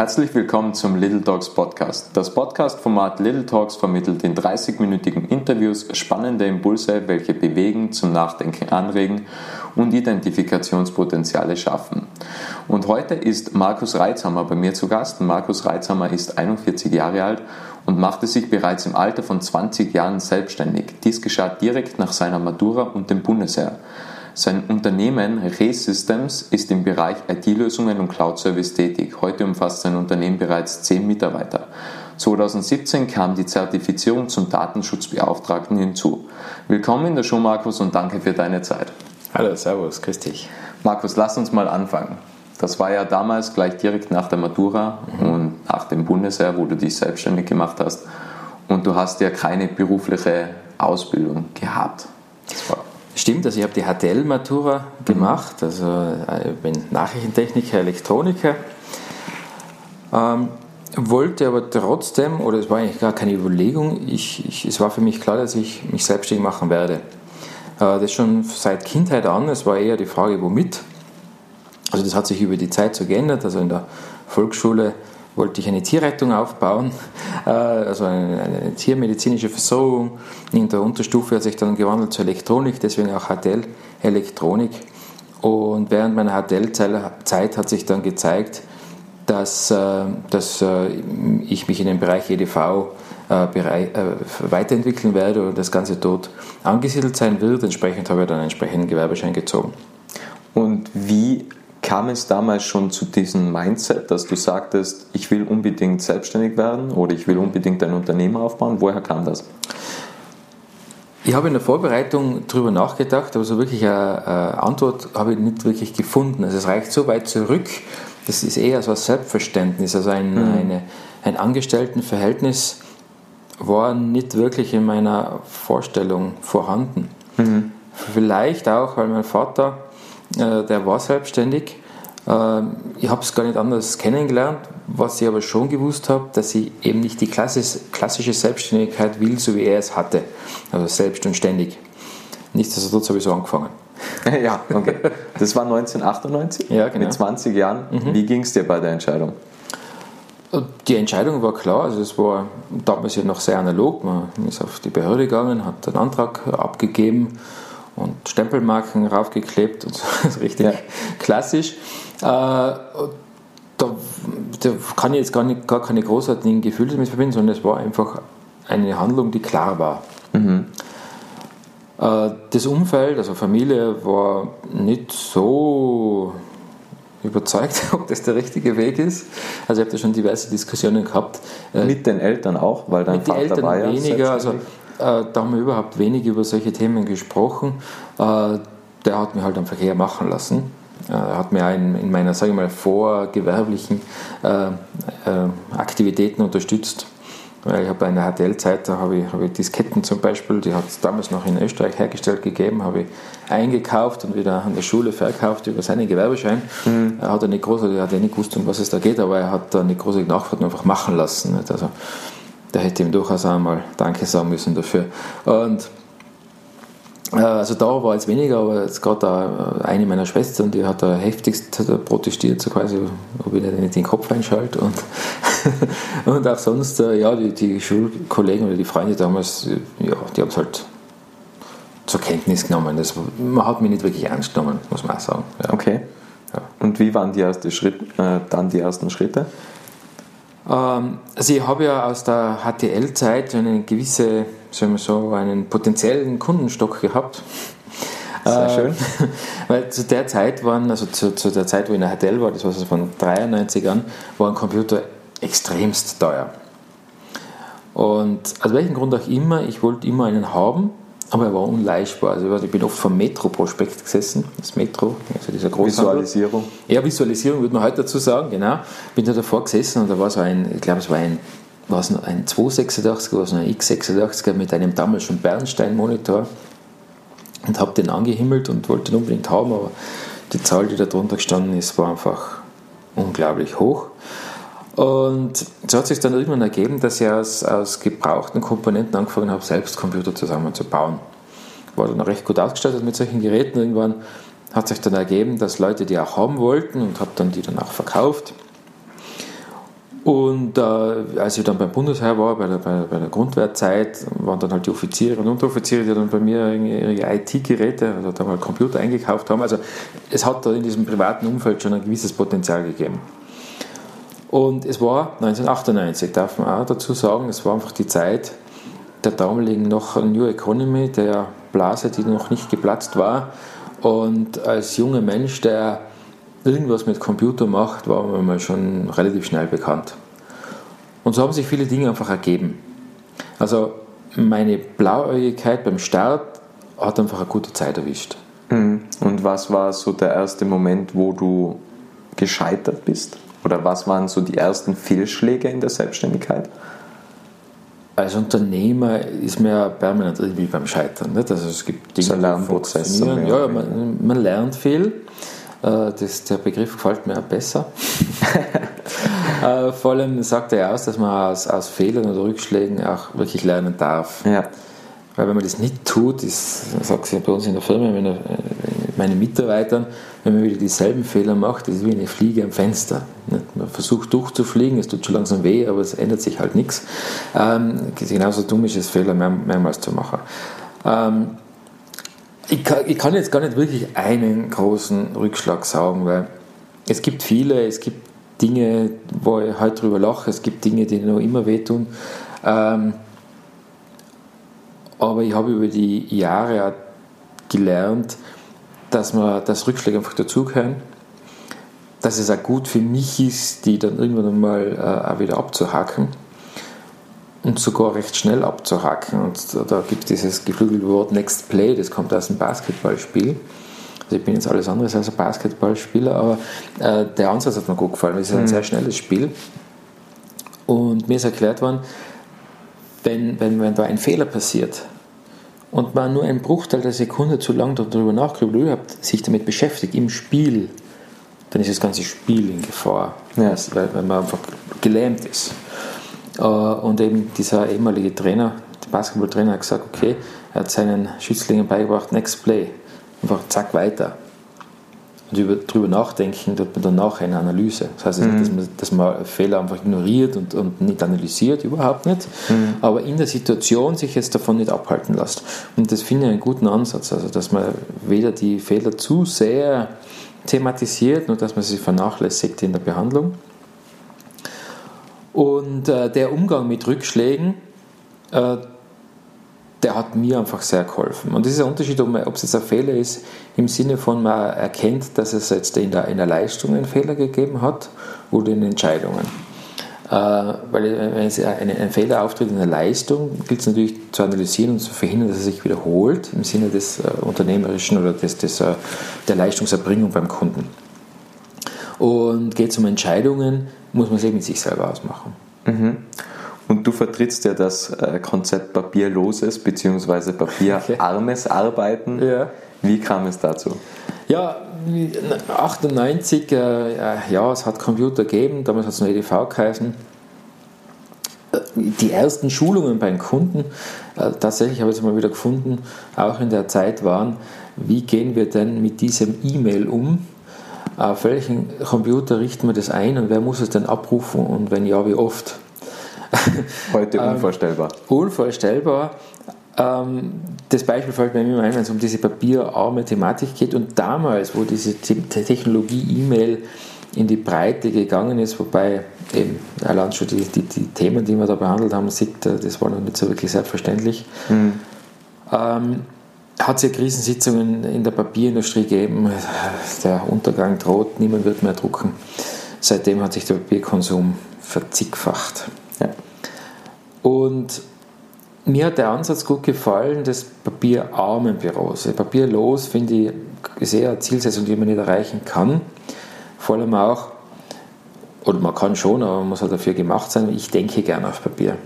Herzlich willkommen zum Little Talks Podcast. Das Podcast-Format Little Talks vermittelt in 30-minütigen Interviews spannende Impulse, welche bewegen, zum Nachdenken anregen und Identifikationspotenziale schaffen. Und heute ist Markus Reitzhammer bei mir zu Gast. Markus Reitzhammer ist 41 Jahre alt und machte sich bereits im Alter von 20 Jahren selbstständig. Dies geschah direkt nach seiner Matura und dem Bundesheer. Sein Unternehmen Re-Systems ist im Bereich IT-Lösungen und Cloud-Service tätig. Heute umfasst sein Unternehmen bereits 10 Mitarbeiter. 2017 kam die Zertifizierung zum Datenschutzbeauftragten hinzu. Willkommen in der Show, Markus, und danke für deine Zeit. Hallo, Servus, grüß dich. Markus, lass uns mal anfangen. Das war ja damals gleich direkt nach der Matura mhm. und nach dem Bundesheer, wo du dich selbstständig gemacht hast. Und du hast ja keine berufliche Ausbildung gehabt. Stimmt, also ich habe die HTL-Matura gemacht, also äh, ich bin Nachrichtentechniker, Elektroniker. Ähm, wollte aber trotzdem, oder es war eigentlich gar keine Überlegung, ich, ich, es war für mich klar, dass ich mich selbstständig machen werde. Äh, das schon seit Kindheit an, es war eher die Frage, womit. Also das hat sich über die Zeit so geändert. Also in der Volksschule wollte ich eine Tierrettung aufbauen, äh, also eine, tiermedizinische Versorgung. In der Unterstufe hat sich dann gewandelt zur Elektronik, deswegen auch HTL Elektronik. Und während meiner HTL-Zeit hat sich dann gezeigt, dass, äh, dass äh, ich mich in dem Bereich EDV weiterentwickeln werde und das Ganze dort angesiedelt sein wird. Entsprechend habe ich dann einen entsprechenden Gewerbeschein gezogen. Und wie kam es damals schon zu diesem Mindset, dass du sagtest, ich will unbedingt selbstständig werden oder ich will unbedingt ein Unternehmen aufbauen? Woher kam das? Ich habe in der Vorbereitung darüber nachgedacht, aber so wirklich eine, Antwort habe ich nicht wirklich gefunden. Also es reicht so weit zurück, das ist eher so ein Selbstverständnis, also ein, mhm. eine, ein Angestelltenverhältnis war nicht wirklich in meiner Vorstellung vorhanden. Mhm. Vielleicht auch, weil mein Vater äh, der war selbstständig. Ähm, ich habe es gar nicht anders kennengelernt, was ich aber schon gewusst habe, dass ich eben nicht die klassische Selbstständigkeit will, so wie er es hatte. Also selbst und ständig. Nichtsdestotrotz habe ich so angefangen. ja, okay. Das war 1998, ja, genau. mit 20 Jahren. Mhm. Wie ging es dir bei der Entscheidung? Die Entscheidung war klar, also es war damals ja noch sehr analog. Man ist auf die Behörde gegangen, hat einen Antrag abgegeben und Stempelmarken raufgeklebt und so, richtig ja. klassisch. Äh, da, da, kann ich jetzt gar, nicht, gar keine großartigen Gefühle damit verbinden, sondern es war einfach eine Handlung, die klar war. Mhm. Äh, das Umfeld, also Familie, war nicht so überzeugt, ob das der richtige Weg ist. Also ich habe da schon diverse Diskussionen gehabt. Äh, mit den Eltern auch, weil dein mit Vater Eltern war ja weniger. Also da haben wir überhaupt wenig über solche Themen gesprochen. Äh, der hat mich halt am Verkehr machen lassen. Äh, er hat mir in, in meiner, sage ich mal, vorgewerblichen Aktivitäten unterstützt. Ich habe in der HTL-Zeit, da habe ich, habe ich Disketten zum Beispiel, die hat es damals noch in Österreich hergestellt gegeben, habe ich eingekauft und wieder an der Schule verkauft über seinen Gewerbeschein. Mhm. Er hat nicht großartig, er hat ja nicht gewusst, um was es da geht, aber er hat da nicht großartig nachgefragt, einfach machen lassen. Also da hätte ich ihm durchaus einmal Danke sagen müssen dafür. Und äh, also da war jetzt weniger, aber jetzt gerade eine meiner Schwestern, die hat da heftigst protestiert, so quasi, ob ich nicht den Kopf einschalte. Und, und auch sonst, äh, ja, die, die, Schulkollegen oder die Freunde damals, ja, die haben es halt zur Kenntnis genommen. Das, man hat mich nicht wirklich ernst genommen, muss man auch sagen. Ja. Okay. Ja. Und wie waren die erste Schritt, äh, dann die ersten Schritte? Ähm, also ich habe ja aus der HTL-Zeit eine gewisse, sagen wir so, einen potenziellen Kundenstock gehabt. Sehr äh, schön. Weil zu der Zeit waren, also zu, zu, der Zeit, wo ich in der HTL war, das war also von 93 an, war ein Computer extremst teuer. Und aus welchem Grund auch immer, ich wollte immer einen haben aber er war unleistbar. Also ich bin oft vom Metro-Prospekt gesessen, das Metro, also dieser Visualisierung. Ja, Visualisierung würde man heute dazu sagen, genau. Bin da davor gesessen und da war so ein, ich glaube es war ein, war es ein 286er, war es ein X86er mit einem damals schon Bernstein-Monitor und habe den angehimmelt und wollte den unbedingt haben, aber die Zahl, die da drunter gestanden ist, war einfach unglaublich hoch. Und so hat sich dann irgendwann ergeben, dass ich aus, aus gebrauchten Komponenten angefangen habe, selbst Computer zusammenzubauen. War dann recht gut ausgestattet mit solchen Geräten. Irgendwann hat sich dann ergeben, dass Leute die auch haben wollten und habe dann die dann auch verkauft. Und äh, als ich dann beim Bundesheer war, bei der, bei, bei der Grundwehrzeit, waren dann halt die Offiziere und Unteroffiziere, die dann bei mir ihre IT-Geräte, also da mal Computer eingekauft haben. Also es hat da in diesem privaten Umfeld schon ein gewisses Potenzial gegeben. Und es war 1998, darf man auch dazu sagen, es war einfach die Zeit der damaligen noch New Economy, der Blase, die noch nicht geplatzt war. Und als junger Mensch, der irgendwas mit Computer macht, war man schon relativ schnell bekannt. Und so haben sich viele Dinge einfach ergeben. Also meine Blauäugigkeit beim Start hat einfach eine gute Zeit erwischt. Mhm. Und was war so der erste Moment, wo du gescheitert bist? Oder was waren so die ersten Fehlschläge in der Selbstständigkeit? Als Unternehmer ist man ja permanent irgendwie beim Scheitern. Nicht? Also es gibt Dinge, so Lernprozess. Ja, man, man lernt viel. Äh, das, der Begriff gefällt mir auch besser. Äh, vor allem sagt er ja aus, dass man aus, aus Fehlern oder Rückschlägen auch wirklich lernen darf. Ja. Weil wenn man das nicht tut, ist, sagt sie bei uns in der Firma, wenn meine Mitarbeitern, wenn man wieder dieselben Fehler macht, ist es wie eine Fliege am Fenster. Man versucht durchzufliegen, es tut schon langsam weh, aber es ändert sich halt nichts. Ähm, genauso dumm ist es, Fehler mehr, mehrmals zu machen. Ähm, ich kann, ich kann, jetzt gar nicht wirklich einen großen Rückschlag sagen, weil es gibt viele, es gibt Dinge, wo ich heute drüber lache, es gibt Dinge, die noch immer wehtun. Ähm, aber ich habe über die Jahre gelernt, dass, man, dass Rückschläge einfach dazugehören, dass es auch gut für mich ist, die dann irgendwann einmal äh, auch wieder abzuhaken und sogar recht schnell abzuhacken. Und da gibt es dieses geflügelte Wort Next Play, das kommt aus dem Basketballspiel. Also ich bin jetzt alles anderes als ein Basketballspieler, aber äh, der Ansatz hat mir gut gefallen. Es ist ein mhm. sehr schnelles Spiel. Und mir ist erklärt worden, wenn, wenn, wenn da ein Fehler passiert und man nur einen Bruchteil der Sekunde zu lang darüber nachgrübelt oder überhaupt sich damit beschäftigt im Spiel, dann ist das ganze Spiel in Gefahr, ja. weil, weil man einfach gelähmt ist. Äh, und eben dieser ehemalige Trainer, der Basketballtrainer, hat gesagt, okay, er hat seinen Schützlingen beigebracht, next play. Einfach zack, weiter. Und über, darüber nachdenken tut man dann nachher eine Analyse. Das heißt mhm. nicht, dass man, dass man Fehler einfach ignoriert und, und nicht analysiert, überhaupt nicht. Mhm. Aber in der Situation sich jetzt davon nicht abhalten lässt. Und das finde ich einen guten Ansatz. Also, dass man weder die Fehler zu sehr thematisiert, nur dass man sie vernachlässigt in der Behandlung. Und äh, der Umgang mit Rückschlägen, äh, der hat mir einfach sehr geholfen. Und das ist ein Unterschied, ob, es jetzt ein Fehler ist, im Sinne von, man erkennt, dass es jetzt in der, in der Leistung einen Fehler gegeben hat oder in Entscheidungen. Äh, weil wenn es ein, ein Fehler auftritt in der Leistung, gilt es natürlich zu analysieren und zu verhindern, dass er sich wiederholt im Sinne des äh, unternehmerischen oder des, des, äh, der Leistungserbringung beim Kunden. Und geht es um Entscheidungen, muss man es eben mit sich selber ausmachen. Mhm. Und du vertrittst ja das äh, Konzept papierloses bzw. papierarmes Arbeiten. Ja. Wie kam es dazu? Ja, 98, äh, ja, es hat Computer gegeben, damals hat es noch EDV geheißen. Äh, die ersten Schulungen beim Kunden, äh, tatsächlich habe ich es mal wieder gefunden, auch in der Zeit waren, wie gehen wir denn mit diesem E-Mail um? Auf welchen Computer richten wir das ein und wer muss es denn abrufen und wenn ja, wie oft? Heute ähm, unvorstellbar. Ähm, unvorstellbar. Ähm, das Beispiel fällt mir immer ein, wenn es um diese papierarme Thematik geht. Und damals, wo diese Technologie E-Mail in die Breite gegangen ist, wobei eben allein schon die, die, die, Themen, die wir da behandelt haben, sieht, äh, das war noch nicht so wirklich selbstverständlich. Mhm. Ähm, hat es ja Krisensitzungen in der Papierindustrie gegeben. Der Untergang droht, niemand wird mehr drucken. Seitdem hat sich der Papierkonsum verzigfacht. Ja. Und mir hat der Ansatz gut gefallen des papierarmen Büros. Papierlos finde ich sehr eine Zielsetzung, die man nicht erreichen kann. Vor allem auch, oder man kann schon, aber man muss halt dafür gemacht sein, ich denke gerne auf Papier.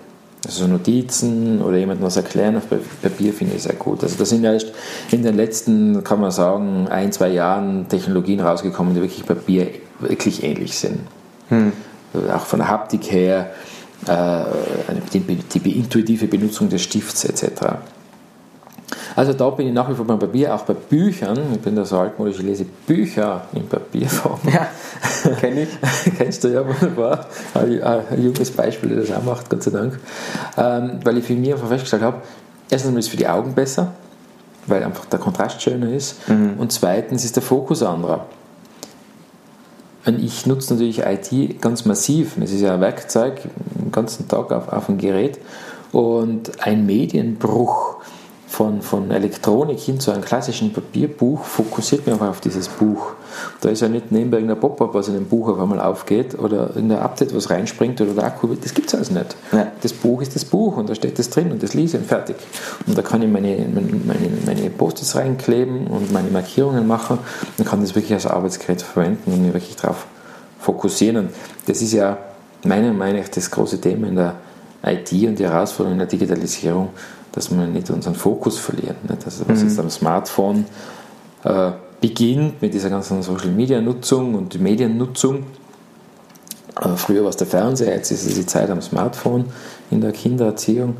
Also Notizen oder jemandem was erklären auf Papier finde ich sehr gut. Also da sind ja erst in den letzten, kann man sagen, ein, zwei Jahren Technologien rausgekommen, die wirklich Papier wirklich ähnlich sind. Hm. Auch von der Haptik her, die, die intuitive Benutzung des Stifts etc. Also da bin ich nach wie vor beim Papier, auch bei Büchern. Ich bin da so altmodisch, ich lese Bücher in Papierform. Ja, kenne ich. Kennst du ja wunderbar. Ein, ein junges Beispiel, der das auch macht, Gott sei Dank. Ähm, weil ich für mich einfach festgestellt habe, erstens ist es für die Augen besser, weil einfach der Kontrast schöner ist. Mhm. Und zweitens ist der Fokus anderer. Ich nutze natürlich IT ganz massiv. Es ist ja ein Werkzeug, den ganzen Tag auf, auf dem Gerät. Und ein Medienbruch von, von Elektronik hin zu einem klassischen Papierbuch fokussiert mich einfach auf dieses Buch. Da ist ja nicht nebenbei irgendein Pop-up, was in dem Buch auf einmal aufgeht oder irgendein Update, was reinspringt oder der Akku, das gibt es alles nicht. Ja. Das Buch ist das Buch und da steht das drin und das lese ich und fertig. Und da kann ich meine, meine, meine Post-its reinkleben und meine Markierungen machen und kann das wirklich als Arbeitsgerät verwenden und mich wirklich darauf fokussieren. Und das ist ja meiner Meinung nach das große Thema in der IT und die Herausforderung in der Digitalisierung, dass wir nicht unseren Fokus verlieren. Nicht? Also was mhm. jetzt am Smartphone äh, beginnt mit dieser ganzen Social Media Nutzung und Mediennutzung. Äh, früher war es der Fernseher, jetzt ist es die Zeit am Smartphone in der Kindererziehung.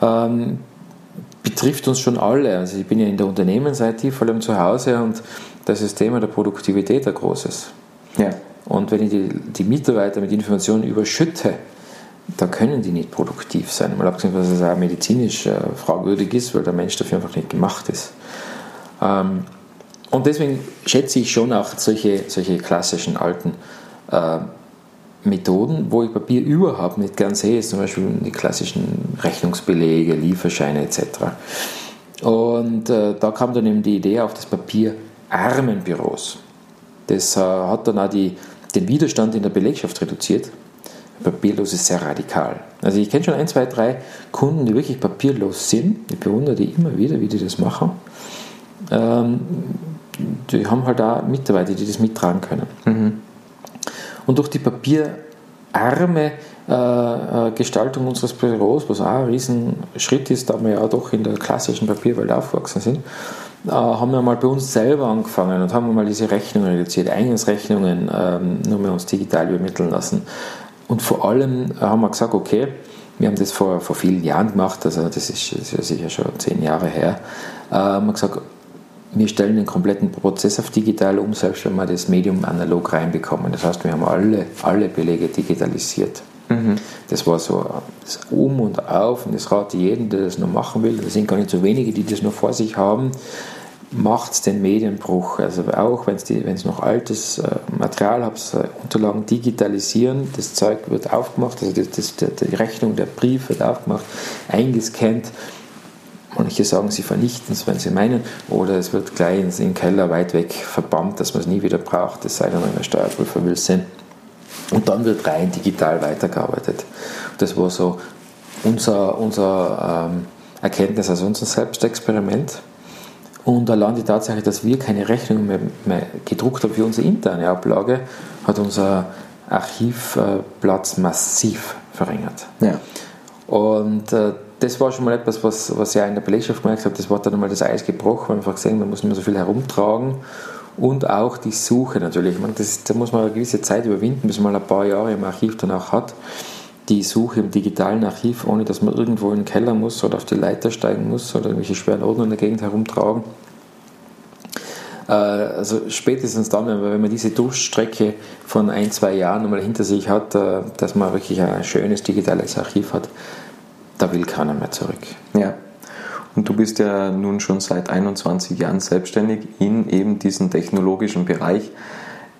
Ähm, betrifft uns schon alle. Also ich bin ja in der Unternehmens-IT, vor allem zu Hause, und das ist das Thema der Produktivität ein großes. Ja. Und wenn ich die, die Mitarbeiter mit Informationen überschütte, da können die nicht produktiv sein. Mal abgesehen, dass es auch medizinisch äh, fragwürdig ist, weil der Mensch dafür einfach nicht gemacht ist. Ähm, und deswegen schätze ich schon auch solche, solche klassischen alten äh, Methoden, wo ich Papier überhaupt nicht gern sehe, ist zum Beispiel die klassischen Rechnungsbelege, Lieferscheine etc. Und äh, da kam dann eben die Idee auf das papierarmen Büros. Das äh, hat dann auch die, den Widerstand in der Belegschaft reduziert papierlos ist sehr radikal. Also ich kenne schon ein, zwei, drei Kunden, die wirklich papierlos sind. Ich bewundere die immer wieder, wie die das machen. Ähm, die haben halt auch Mitarbeiter, die das mittragen können. Mhm. Und durch die papierarme äh, äh, Gestaltung unseres Büros, was auch ein Riesenschritt ist, da wir ja doch in der klassischen Papierwelt aufgewachsen sind, äh, haben wir mal bei uns selber angefangen und haben mal diese Rechnungen reduziert, Eingangsrechnungen ähm, nur mehr uns digital übermitteln lassen. Und vor allem haben wir gesagt, okay, wir haben das vor, vor vielen Jahren gemacht, also das ist, das ist sicher schon zehn Jahre her, äh, haben wir gesagt, wir stellen den kompletten Prozess auf digital um, selbst wenn wir das Medium analog reinbekommen. Das heißt, wir haben alle, alle Belege digitalisiert. Mhm. Das war so das Um und Auf und das rate jeden, der das noch machen will. Das sind gar nicht so wenige, die das noch vor sich haben macht den Medienbruch. Also auch wenn es noch altes äh, Material habt, äh, Unterlagen digitalisieren, das Zeug wird aufgemacht, also das, das, die Rechnung, der Brief wird aufgemacht, eingescannt. Manche sagen, sie vernichten es, wenn sie meinen, oder es wird gleich in den Keller weit weg verbannt, dass man es nie wieder braucht, es sei denn, ein Steuerprüfer will sehen. Und dann wird rein digital weitergearbeitet. Das war so unser, unser ähm, Erkenntnis, also unser Selbstexperiment und allein die Tatsache, dass wir keine Rechnung mehr, mehr gedruckt haben für unsere interne Ablage, hat unser Archivplatz massiv verringert. Ja. Und äh, das war schon mal etwas, was, was ich auch in der Belegschaft gemerkt habe, das war dann einmal das Eis gebrochen, weil man einfach gesehen, man muss nicht mehr so viel herumtragen und auch die Suche natürlich. Man, das, da muss man eine gewisse Zeit überwinden, bis man mal ein paar Jahre im Archiv dann auch hat die Suche im digitalen Archiv, ohne dass man irgendwo in den Keller muss oder auf die Leiter steigen muss oder irgendwelche schweren Ordner in der Gegend herumtragen. Äh, also spätestens dann, wenn man diese Durchstrecke von ein, zwei Jahren einmal hinter sich hat, äh, dass man wirklich ein schönes digitales Archiv hat, da will keiner mehr zurück. Ja. Und du bist ja nun schon seit 21 Jahren selbstständig in eben diesem technologischen Bereich.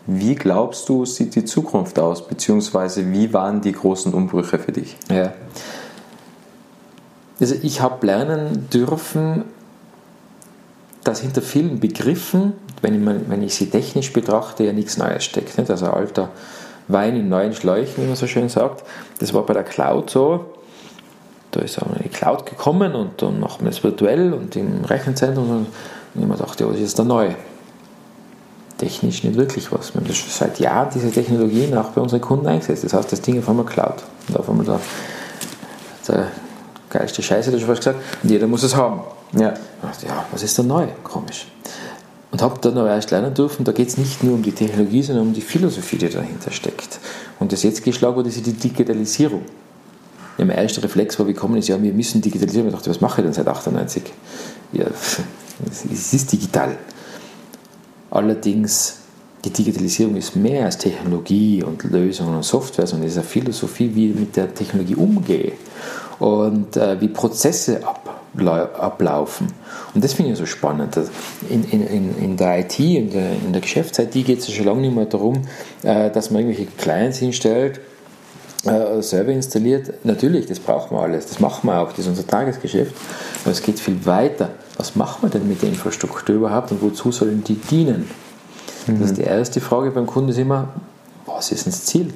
Wie glaubst du, sieht die Zukunft aus, beziehungsweise wie waren die großen Umbrüche für dich? Ja. Also ich habe lernen dürfen, dass hinter vielen Begriffen, wenn ich, wenn ich sie technisch betrachte, ja nichts Neues steckt. Nicht? Also alter Wein in neuen Schläuchen, wie man so schön sagt. Das war bei der Cloud so. Da ist auch eine Cloud gekommen und dann macht man es virtuell und im Rechenzentrum. Und ich mir dachte, ja, was ist da neu? Technisch nicht wirklich was. Wir haben das seit Jahren diese Technologien auch bei unseren Kunden eingesetzt. Das heißt, das Ding auf einmal Cloud. Und auf einmal da, der geilste Scheiße, das schon fast gesagt, und jeder muss es haben. Ja. Ja, was ist da neu? Komisch. Und habe dann aber erst lernen dürfen, da geht es nicht nur um die Technologie, sondern um die Philosophie, die dahinter steckt. Und das jetzt geschlagen wurde, ist die Digitalisierung. Ja, mein erster Reflex war, wie kommen ist, ja, wir müssen digitalisieren. Ich dachte, was mache ich denn seit 98? Ja, es ist digital. Allerdings, die Digitalisierung ist mehr als Technologie und Lösungen und Software, sondern es ist eine Philosophie, wie ich mit der Technologie umgehe und äh, wie Prozesse ablaufen. Und das finde ich so spannend. In, in, in der IT, in der, in der Geschäfts-IT geht es ja schon lange nicht mehr darum, äh, dass man irgendwelche Clients hinstellt, äh, Server installiert. Natürlich, das braucht man alles, das machen wir auch, das ist unser Tagesgeschäft. Aber es geht viel weiter. Was machen wir denn mit der Infrastruktur überhaupt und wozu sollen die dienen? Mhm. Das ist die erste Frage beim Kunden ist immer, was ist das Ziel?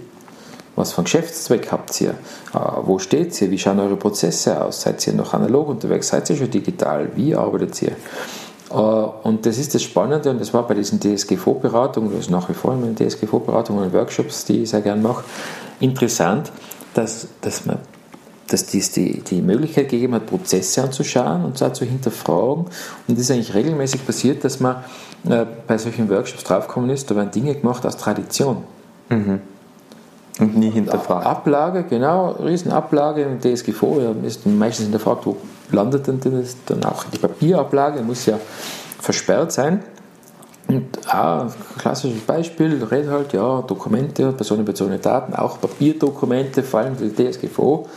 Was für einen Geschäftszweck habt ihr? Äh, wo steht ihr? Wie schauen eure Prozesse aus? Seid ihr noch analog unterwegs? Seid ihr schon digital? Wie arbeitet ihr? Äh, und das ist das Spannende und das war bei diesen DSGVO-Beratungen, das ist nach wie vor in meinen DSGVO-Beratungen und Workshops, die ich sehr gerne mache, interessant, dass, dass man dass dies die, die Möglichkeit gegeben hat, Prozesse anzuschauen und zwar zu hinterfragen. Und das ist eigentlich regelmäßig passiert, dass man äh, bei solchen Workshops draufgekommen ist, da werden Dinge gemacht aus Tradition. Mhm. Und nie hinterfragt. Ablage, genau, Riesenablage im DSGVO, ja, ist meistens hinterfragt, wo landet denn das? Dann auch die Papierablage, muss ja versperrt sein. Und auch ein klassisches Beispiel, redet halt, ja, Dokumente, personenbezogene Daten, auch Papierdokumente fallen in die DSGVO.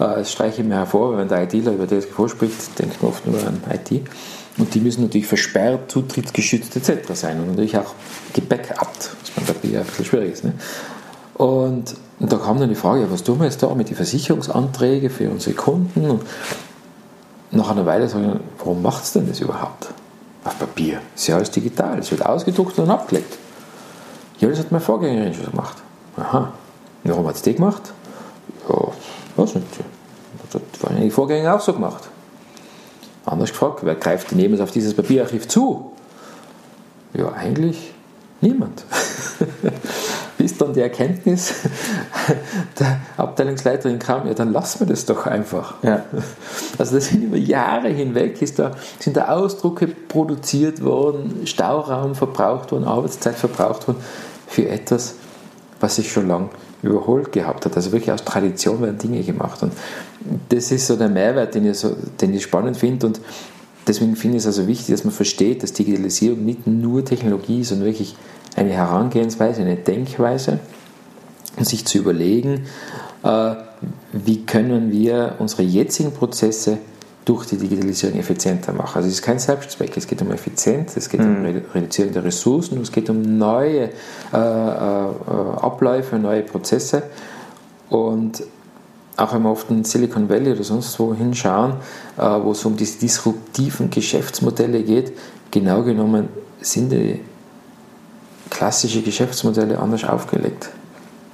Äh, das streiche ich mir hervor, wenn der ITler über DSGVO spricht, denkt man oft nur an IT. Und die müssen natürlich versperrt, zutrittsgeschützt etc. sein und natürlich auch gebackupt, was beim Papier ein bisschen schwierig ist. Ne? Und, und da kam dann die Frage, was tun wir jetzt da mit den Versicherungsanträgen für unsere Kunden? Und nach einer Weile sagen wir, warum macht es denn das überhaupt? Auf Papier. Das ist ja alles digital. Es wird ausgedruckt und abgelegt. Ja, das hat meine Vorgängerin schon gemacht. Aha. Und warum hat sie das gemacht? Das hat die Vorgänger auch so gemacht. Anders gefragt, wer greift denn jemals auf dieses Papierarchiv zu? Ja, eigentlich niemand. bis dann die Erkenntnis der Abteilungsleiterin kam, ja, dann lassen wir das doch einfach. Ja. Also das sind über Jahre hinweg, ist da, sind da Ausdrucke produziert worden, Stauraum verbraucht worden, Arbeitszeit verbraucht worden für etwas, was sich schon lange überholt gehabt hat. Also wirklich aus Tradition werden Dinge gemacht. Und das ist so der Mehrwert, den ich, so, den ich spannend finde. Und deswegen finde ich es also wichtig, dass man versteht, dass Digitalisierung nicht nur Technologie ist, sondern wirklich eine Herangehensweise, eine Denkweise und sich zu überlegen, äh, wie können wir unsere jetzigen Prozesse durch die Digitalisierung effizienter machen. Also es ist kein Selbstzweck, es geht um Effizienz, es geht mhm. um Reduzierung der Ressourcen, es geht um neue äh, äh, Abläufe, neue Prozesse und auch wenn wir oft in Silicon Valley oder sonst wo hinschauen, äh, wo es um diese disruptiven Geschäftsmodelle geht, genau genommen sind die klassische Geschäftsmodelle anders aufgelegt.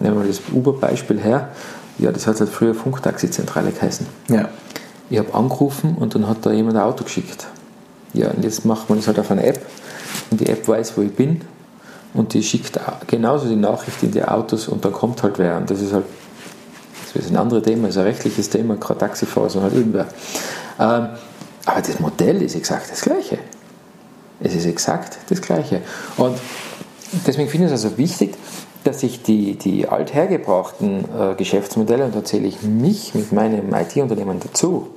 Nehmen wir das Uber-Beispiel her. Ja, das hat halt früher Funktaxizentrale geheißen. Ja. Ich habe angerufen und dann hat da jemand ein Auto geschickt. Ja, und jetzt macht man das halt auf einer App und die App weiß, wo ich bin und die schickt genauso die Nachricht in die Autos und dann kommt halt wer. Und das ist halt das ist ein anderes Thema, ist ein rechtliches Thema, kein Taxifahrer, sondern halt irgendwer. Ähm, aber das Modell ist exakt das gleiche. Es ist exakt das gleiche. Und deswegen finde ich es also wichtig, dass ich die, die althergebrachten äh, Geschäftsmodelle, und da zähle ich mich mit meinem IT-Unternehmen dazu,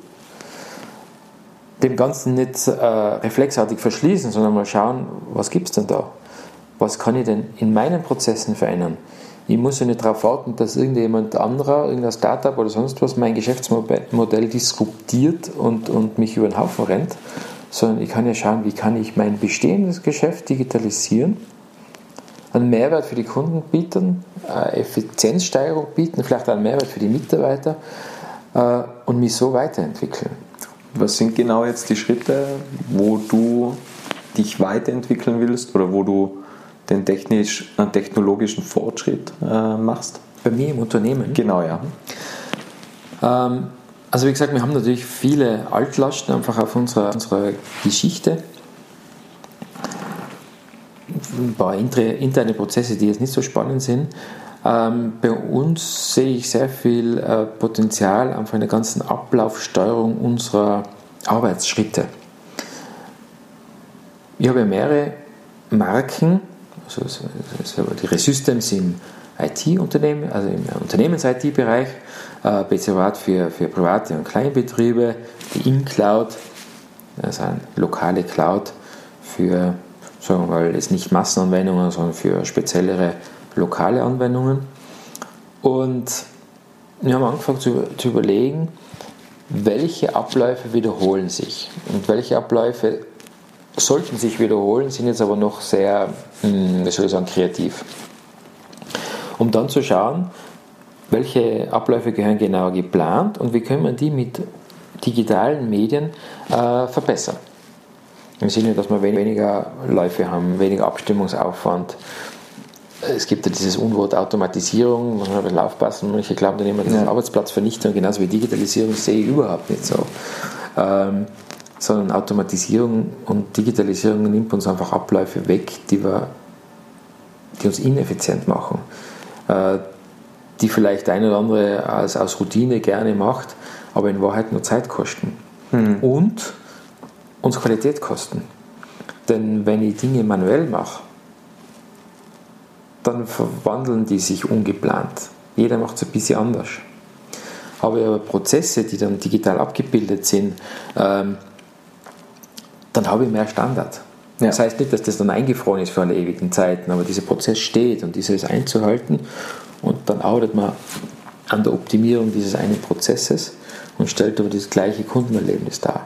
dem Ganzen nicht äh, reflexartig verschließen, sondern mal schauen, was gibt es denn da? Was kann ich denn in meinen Prozessen verändern? Ich muss ja nicht darauf warten, dass irgendjemand anderer, irgendein Startup oder sonst was mein Geschäftsmodell disruptiert und, und mich über den Haufen rennt, sondern ich kann ja schauen, wie kann ich mein bestehendes Geschäft digitalisieren einen Mehrwert für die Kunden bieten, eine Effizienzsteigerung bieten, vielleicht einen Mehrwert für die Mitarbeiter äh, und mich so weiterentwickeln. Was sind genau jetzt die Schritte, wo du dich weiterentwickeln willst oder wo du den technisch, technologischen Fortschritt äh, machst? Bei mir im Unternehmen? Genau, ja. Ähm, also wie gesagt, wir haben natürlich viele Altlasten einfach auf unserer, unserer Geschichte ein paar interne Prozesse, die jetzt nicht so spannend sind. Ähm, bei uns sehe ich sehr viel äh, Potenzial einfach in der ganzen Ablaufsteuerung unserer Arbeitsschritte. Ich habe mehrere Marken, also, die Resystems im IT-Unternehmen, also im also eine lokale Cloud für, sagen wir mal, jetzt nicht Massenanwendungen, sondern für speziellere lokale Anwendungen. Und wir haben angefangen zu, zu überlegen, welche Abläufe wiederholen sich und welche Abläufe sollten sich wiederholen, sind jetzt aber noch sehr, hm, wie soll ich sagen, kreativ. Um dann zu schauen, welche Abläufe gehören genau geplant und wie können wir die mit digitalen Medien äh, verbessern. Im Sinne, dass wir weniger Läufe haben, weniger Abstimmungsaufwand. Es gibt ja dieses Unwort Automatisierung, man muss ein aufpassen, manche glauben dann immer, das ist ja. Arbeitsplatzvernichtung, genauso wie Digitalisierung sehe ich überhaupt nicht so. Ähm, sondern Automatisierung und Digitalisierung nimmt uns einfach Abläufe weg, die, wir, die uns ineffizient machen, äh, die vielleicht der eine oder andere als, aus Routine gerne macht, aber in Wahrheit nur Zeit kosten. Mhm. Und uns Qualität kosten. Denn wenn ich Dinge manuell mache, dann verwandeln die sich ungeplant. Jeder macht es ein bisschen anders. Habe ich aber Prozesse, die dann digital abgebildet sind, ähm, dann habe ich mehr Standard. Ja. Das heißt nicht, dass das dann eingefroren ist für alle ewigen Zeiten, aber dieser Prozess steht und dieses einzuhalten und dann arbeitet man an der Optimierung dieses einen Prozesses und stellt aber das gleiche Kundenerlebnis dar.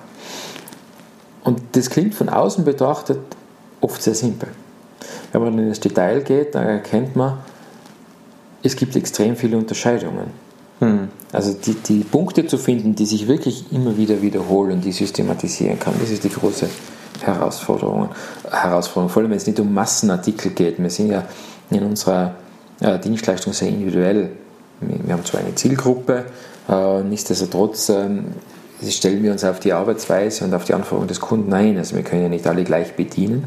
Und das klingt von außen betrachtet oft sehr simpel. Wenn man in das Detail geht, dann erkennt man, es gibt extrem viele Unterscheidungen. Hm. Also die, die Punkte zu finden, die sich wirklich immer wieder wiederholen, die systematisieren kann, das ist die große Herausforderung. Herausforderung. Vor allem, wenn es nicht um Massenartikel geht. Wir sind ja in unserer äh, Dienstleistung sehr individuell. Wir haben zwar eine Zielgruppe, äh, nichtsdestotrotz äh, stellen wir uns auf die Arbeitsweise und auf die Anforderungen des Kunden ein. Also wir können ja nicht alle gleich bedienen.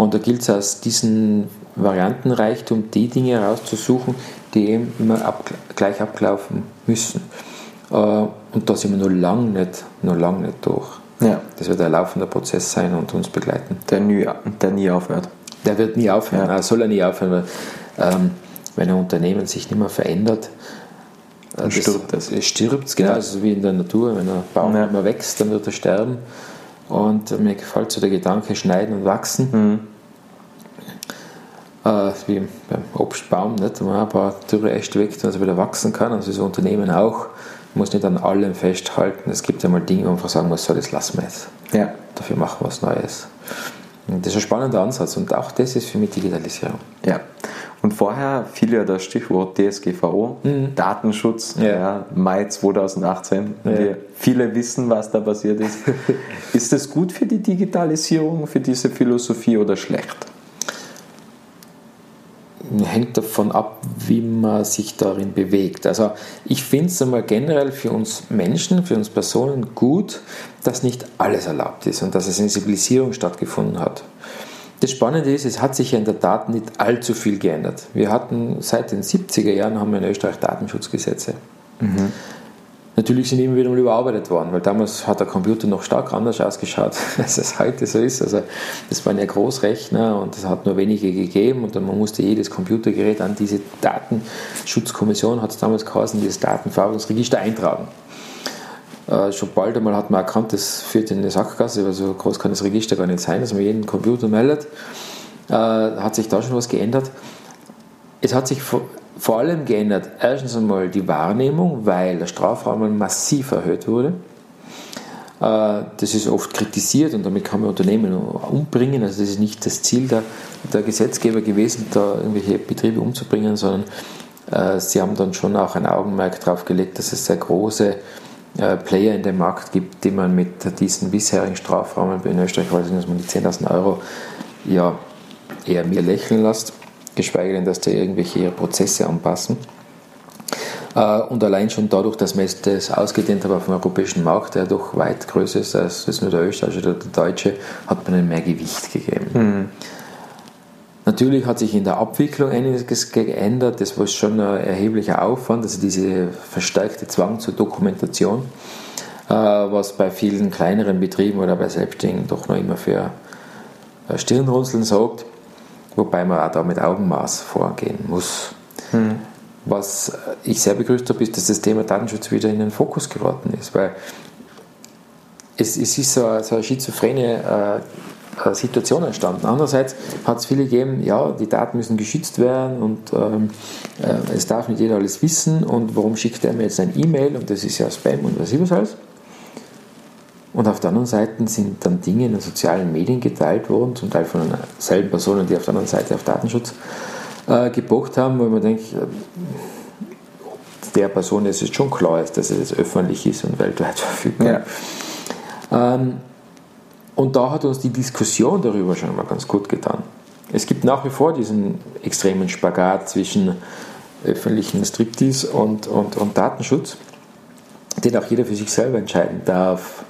Und da gilt es aus diesem Variantenreichtum die Dinge herauszusuchen, die eben immer ab, gleich ablaufen müssen. Äh, und da sind wir noch lange nicht, noch lang nicht durch. Ja. Das wird ein laufender Prozess sein und uns begleiten. Der nie, der nie aufhört. Der wird nie aufhören, ja. soll er nie aufhören, weil ähm, wenn ein Unternehmen sich nicht mehr verändert, äh, dann stirbt es. Es stirbt, genau, ja. also wie in der Natur. Wenn ein Baum ja. immer wächst, dann wird er sterben. Und mir gefällt so der Gedanke, schneiden und wachsen. Mhm. Äh, wie beim Obstbaum, nicht? wenn man ein paar dürre Äste weckt, dass er wieder wachsen kann. Also das Unternehmen auch. Man muss nicht an allem festhalten. Es gibt ja mal Dinge, wo man sagen muss, so, das lassen wir jetzt. Ja. Dafür machen wir was Neues. Und das ist ein spannender Ansatz und auch das ist für mich Digitalisierung. Ja. Und vorher fiel ja das Stichwort DSGVO, mhm. Datenschutz, ja. ja. Mai 2018. Ja. viele wissen, was da passiert ist. ist es gut für die Digitalisierung, für diese Philosophie oder schlecht? hängt davon ab, wie man sich darin bewegt. Also ich finde es einmal generell für uns Menschen, für uns Personen gut, dass nicht alles erlaubt ist und dass eine Sensibilisierung stattgefunden hat. Das Spannende ist, es hat sich ja in der Tat nicht allzu viel geändert. Wir hatten seit den 70er Jahren haben wir in Österreich Datenschutzgesetze. Mhm. Natürlich sind immer wieder mal überarbeitet worden, weil damals hat der Computer noch stark anders ausgeschaut, als es heute so ist. Also das waren ja Großrechner und es hat nur wenige gegeben und dann man musste jedes Computergerät an diese Datenschutzkommission, hat es damals geheißen, dieses Datenverarbeitungsregister eintragen. Äh, schon bald einmal hat man erkannt, das führt in eine Sackgasse, weil so groß kann das Register gar nicht sein, dass man jeden Computer meldet. Äh, hat sich da schon was geändert. Es hat sich vor, vor allem geändert, erstens einmal die Wahrnehmung, weil der Strafrahmen massiv erhöht wurde. Äh, das ist oft kritisiert und damit kann man Unternehmen umbringen. Also das ist nicht das Ziel der, der Gesetzgeber gewesen, da irgendwelche Betriebe umzubringen, sondern äh, sie haben dann schon auch ein Augenmerk darauf gelegt, dass es sehr große äh, Player in dem Markt gibt, die man mit diesen bisherigen Strafrahmen in Österreich, weiß ich dass man die 10.000 Euro ja eher mehr lächeln lässt, geschweige denn, dass die irgendwelche Prozesse anpassen. Äh, und allein schon dadurch, dass man das ausgedehnt hat auf dem europäischen Markt, der doch weit größer ist als nur der österreichische oder der deutsche, hat man mehr Gewicht gegeben. Mhm. Natürlich hat sich in der Abwicklung einiges geändert. Das war schon ein erheblicher Aufwand, also diese verstärkte Zwang zur Dokumentation, äh, was bei vielen kleineren Betrieben oder bei Selbstständigen doch noch immer für Stirnrunzeln sorgt, wobei man auch da mit Augenmaß vorgehen muss. Hm. Was ich sehr begrüßt habe, ist, dass das Thema Datenschutz wieder in den Fokus geraten ist, weil es, es ist so, eine, so eine schizophrene äh, Situation entstanden. Andererseits hat es viele gegeben, ja, die Daten müssen geschützt werden und ähm, äh, es darf nicht jeder alles wissen und warum schickt er mir jetzt ein E-Mail und das ist ja Spam und was ich was alles. Und auf der anderen Seite sind dann Dinge in den sozialen Medien geteilt worden, zum Teil von selben Personen, die auf der anderen Seite auf Datenschutz äh, gepocht haben, wo man denkt, äh, der Person ist es schon klar ist, dass es öffentlich ist und weltweit verfügbar. Ja. Ähm, und da hat uns die Diskussion darüber schon mal ganz gut getan. Es gibt nach wie vor diesen extremen Spagat zwischen öffentlichen Striptease und, und, und Datenschutz, den auch jeder für sich selber entscheiden darf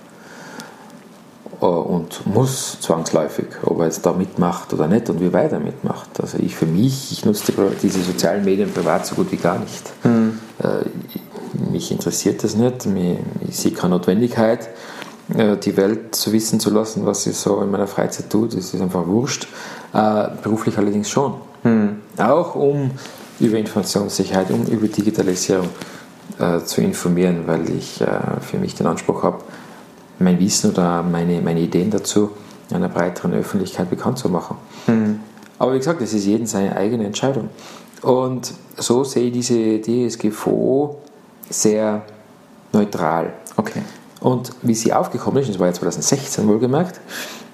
äh, und muss zwangsläufig, ob er jetzt da mitmacht oder nicht und wie weit er mitmacht. Also ich für mich, ich nutze diese sozialen Medien privat so gut wie gar nicht. Mhm. Mich interessiert das nicht, ich sehe keine Notwendigkeit, die Welt zu wissen zu lassen, was ich so in meiner Freizeit tue. Das ist einfach wurscht. Beruflich allerdings schon. Mhm. Auch um über Informationssicherheit, um über Digitalisierung zu informieren, weil ich für mich den Anspruch habe, mein Wissen oder meine, meine Ideen dazu einer breiteren Öffentlichkeit bekannt zu machen. Mhm. Aber wie gesagt, das ist jedem seine eigene Entscheidung. Und so sehe ich diese DSGVO sehr neutral. Okay. Und wie sie aufgekommen ist, das war ja 2016 wohlgemerkt,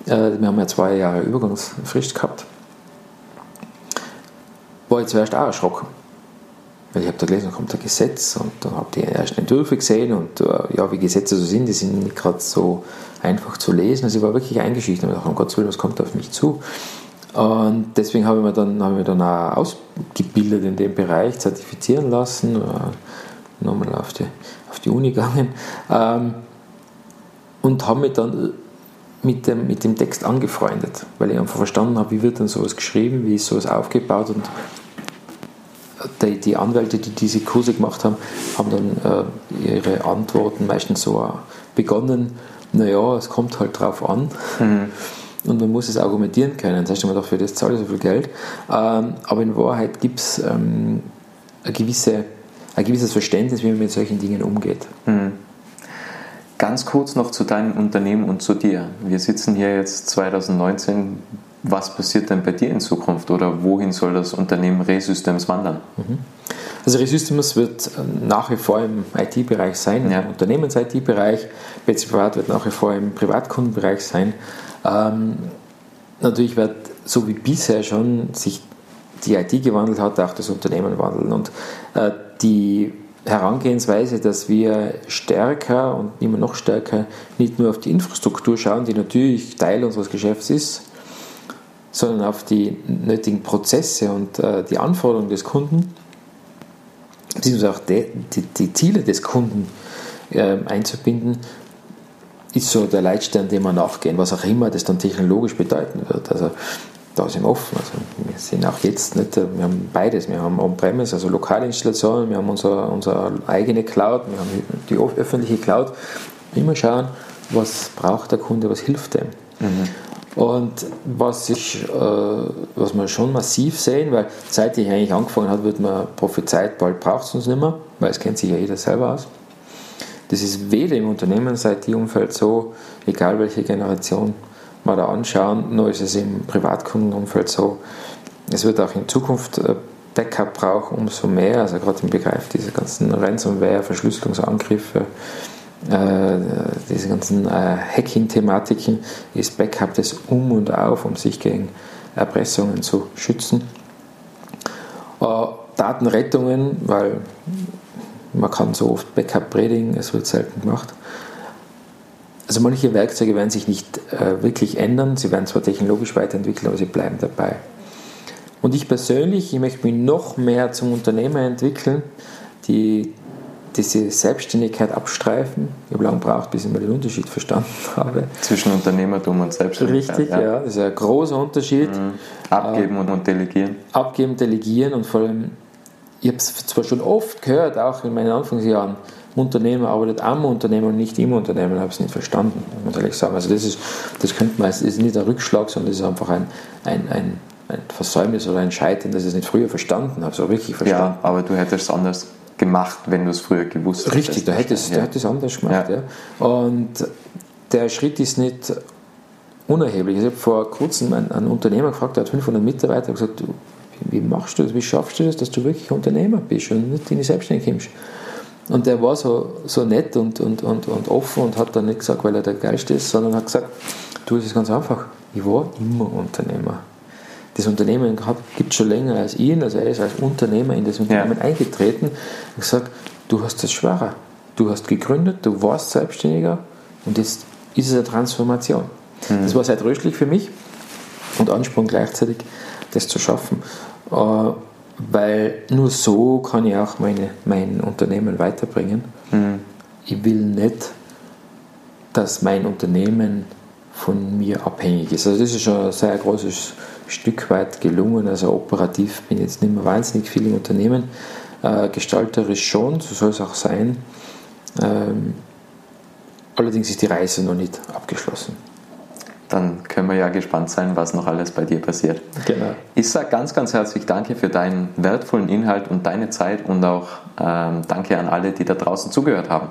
äh, wir haben ja zwei Jahre Übergangsfrist gehabt, war ich zuerst auch erschrocken. Weil ich habe da gelesen, da kommt ein Gesetz und dann habe ich die ersten Entwürfe gesehen und äh, ja, wie Gesetze so sind, die sind nicht gerade so einfach zu lesen. Also ich war wirklich eingeschüchtert und dachte, um Gottes Willen, was kommt auf mich zu? Und deswegen habe ich mich dann, habe ich mich dann auch ausgebildet in dem Bereich, zertifizieren lassen, äh, nochmal auf die, auf die Uni gegangen ähm, und habe mich dann mit dem, mit dem Text angefreundet, weil ich einfach verstanden habe, wie wird dann sowas geschrieben, wie ist sowas aufgebaut und die, die, Anwälte, die diese Kurse gemacht haben, haben dann äh, ihre Antworten meistens so begonnen, naja, es kommt halt drauf an. Mhm. Und man muss es argumentieren können. Das heißt, man dafür das zahle ich so viel Geld. Ähm, aber in Wahrheit gibt es ähm, eine gewisse, ein gewisses Verständnis, wie man mit solchen Dingen umgeht. Mhm. Ganz kurz noch zu deinem Unternehmen und zu dir. Wir sitzen hier jetzt 2019 was passiert denn bei dir in Zukunft oder wohin soll das Unternehmen Resystems wandern? Mhm. Also Resystems wird nach wie vor im IT-Bereich sein, ja. im Unternehmens-IT-Bereich. BC Privat wird nach wie vor im Privatkundenbereich sein. Ähm, natürlich wird, so wie bisher schon, sich die IT gewandelt hat, auch das Unternehmen wandeln. Und äh, die Herangehensweise, dass wir stärker und immer noch stärker nicht nur auf die Infrastruktur schauen, die natürlich Teil unseres Geschäfts ist, sondern auf die nötigen Prozesse und äh, die Anforderungen des Kunden, beziehungsweise auch die, die, die Ziele des Kunden äh, einzubinden, ist so der Leitstern, dem wir nachgehen, was auch immer das dann technologisch bedeuten wird. Also da sind wir offen. Also wir sind auch jetzt nicht, wir haben beides. Wir haben On-Premise, also Lokalinstallationen, wir haben unsere, unsere eigene Cloud, wir haben die öffentliche Cloud. Immer schauen, was braucht der Kunde, was hilft dem. Mhm. Und was, ich, äh, was wir schon massiv sehen, weil seit ich eigentlich angefangen habe, wird man prophezeit, bald braucht es uns nicht mehr, weil es kennt sich ja jeder selber aus. Das ist weder im Unternehmen seit die Umfeld so, egal welche Generation wir da anschauen, noch ist es im Privatkundenumfeld so. Es wird auch in Zukunft äh, Backup brauchen, umso mehr, also gerade im Begriff dieser ganzen Ransomware, Verschlüsselungsangriffe, äh, diese ganzen äh, Hacking-Thematiken ist Backup das Um und Auf, um sich gegen Erpressungen zu schützen. Äh, Datenrettungen, weil man kann so oft Backup predigen, es wird selten gemacht. Also manche Werkzeuge werden sich nicht äh, wirklich ändern, sie werden zwar technologisch weiterentwickeln, aber sie bleiben dabei. Und ich persönlich, ich möchte mich noch mehr zum Unternehmer entwickeln, die diese Selbstständigkeit abstreifen. Ich habe lange gebraucht, bis ich mal den Unterschied verstanden habe. Zwischen Unternehmertum und Selbstständigkeit. Richtig, ja. ja. Das ist ein großer Unterschied. Mhm. Abgeben und, und delegieren. Abgeben, delegieren und vor allem, ich habe es zwar schon oft gehört, auch in meinen Anfangsjahren, Unternehmer arbeitet am Unternehmen und nicht im Unternehmen, habe es nicht verstanden, muss ehrlich sagen. Also das ist, das könnte man, es ist nicht ein Rückschlag, sondern das ist einfach ein, ein, ein, ein Versäumnis oder ein Scheitern, dass ich es nicht früher verstanden habe, so wirklich verstanden. Ja, aber du hättest es anders gemacht, wenn du es früher gewusst hättest. Richtig, da hättest du ja. hättest anders gemacht. Ja. ja. Und der Schritt ist nicht unerheblich. Ich habe vor kurzem einen, einen Unternehmer gefragt, der hat 500 Mitarbeiter, gesagt, du, wie machst du das, wie schaffst du das, dass du wirklich Unternehmer bist und nicht in die Selbstständigkeit kommst? Und der war so, so nett und, und, und, und offen und hat dann nicht gesagt, weil er der Geist ist, sondern hat gesagt, du, es ist ganz einfach, ich war immer Unternehmer. Das Unternehmen gibt es schon länger als ihn, also er ist als Unternehmer in das Unternehmen ja. eingetreten und gesagt, du hast das schwerer. Du hast gegründet, du warst Selbstständiger und jetzt ist es eine Transformation. Mhm. Das war sehr tröstlich für mich und Ansporn gleichzeitig, das zu schaffen. Weil nur so kann ich auch meine, mein Unternehmen weiterbringen. Mhm. Ich will nicht, dass mein Unternehmen von mir abhängig ist. Also das ist schon ein sehr großes Stück weit gelungen. Also operativ bin ich jetzt nicht mehr wahnsinnig viel im Unternehmen. Äh, gestalterisch schon, so soll es auch sein. Ähm, allerdings ist die Reise noch nicht abgeschlossen dann können wir ja gespannt sein, was noch alles bei dir passiert. Genau. Ich sage ganz, ganz herzlich Danke für deinen wertvollen Inhalt und deine Zeit und auch ähm, Danke an alle, die da draußen zugehört haben.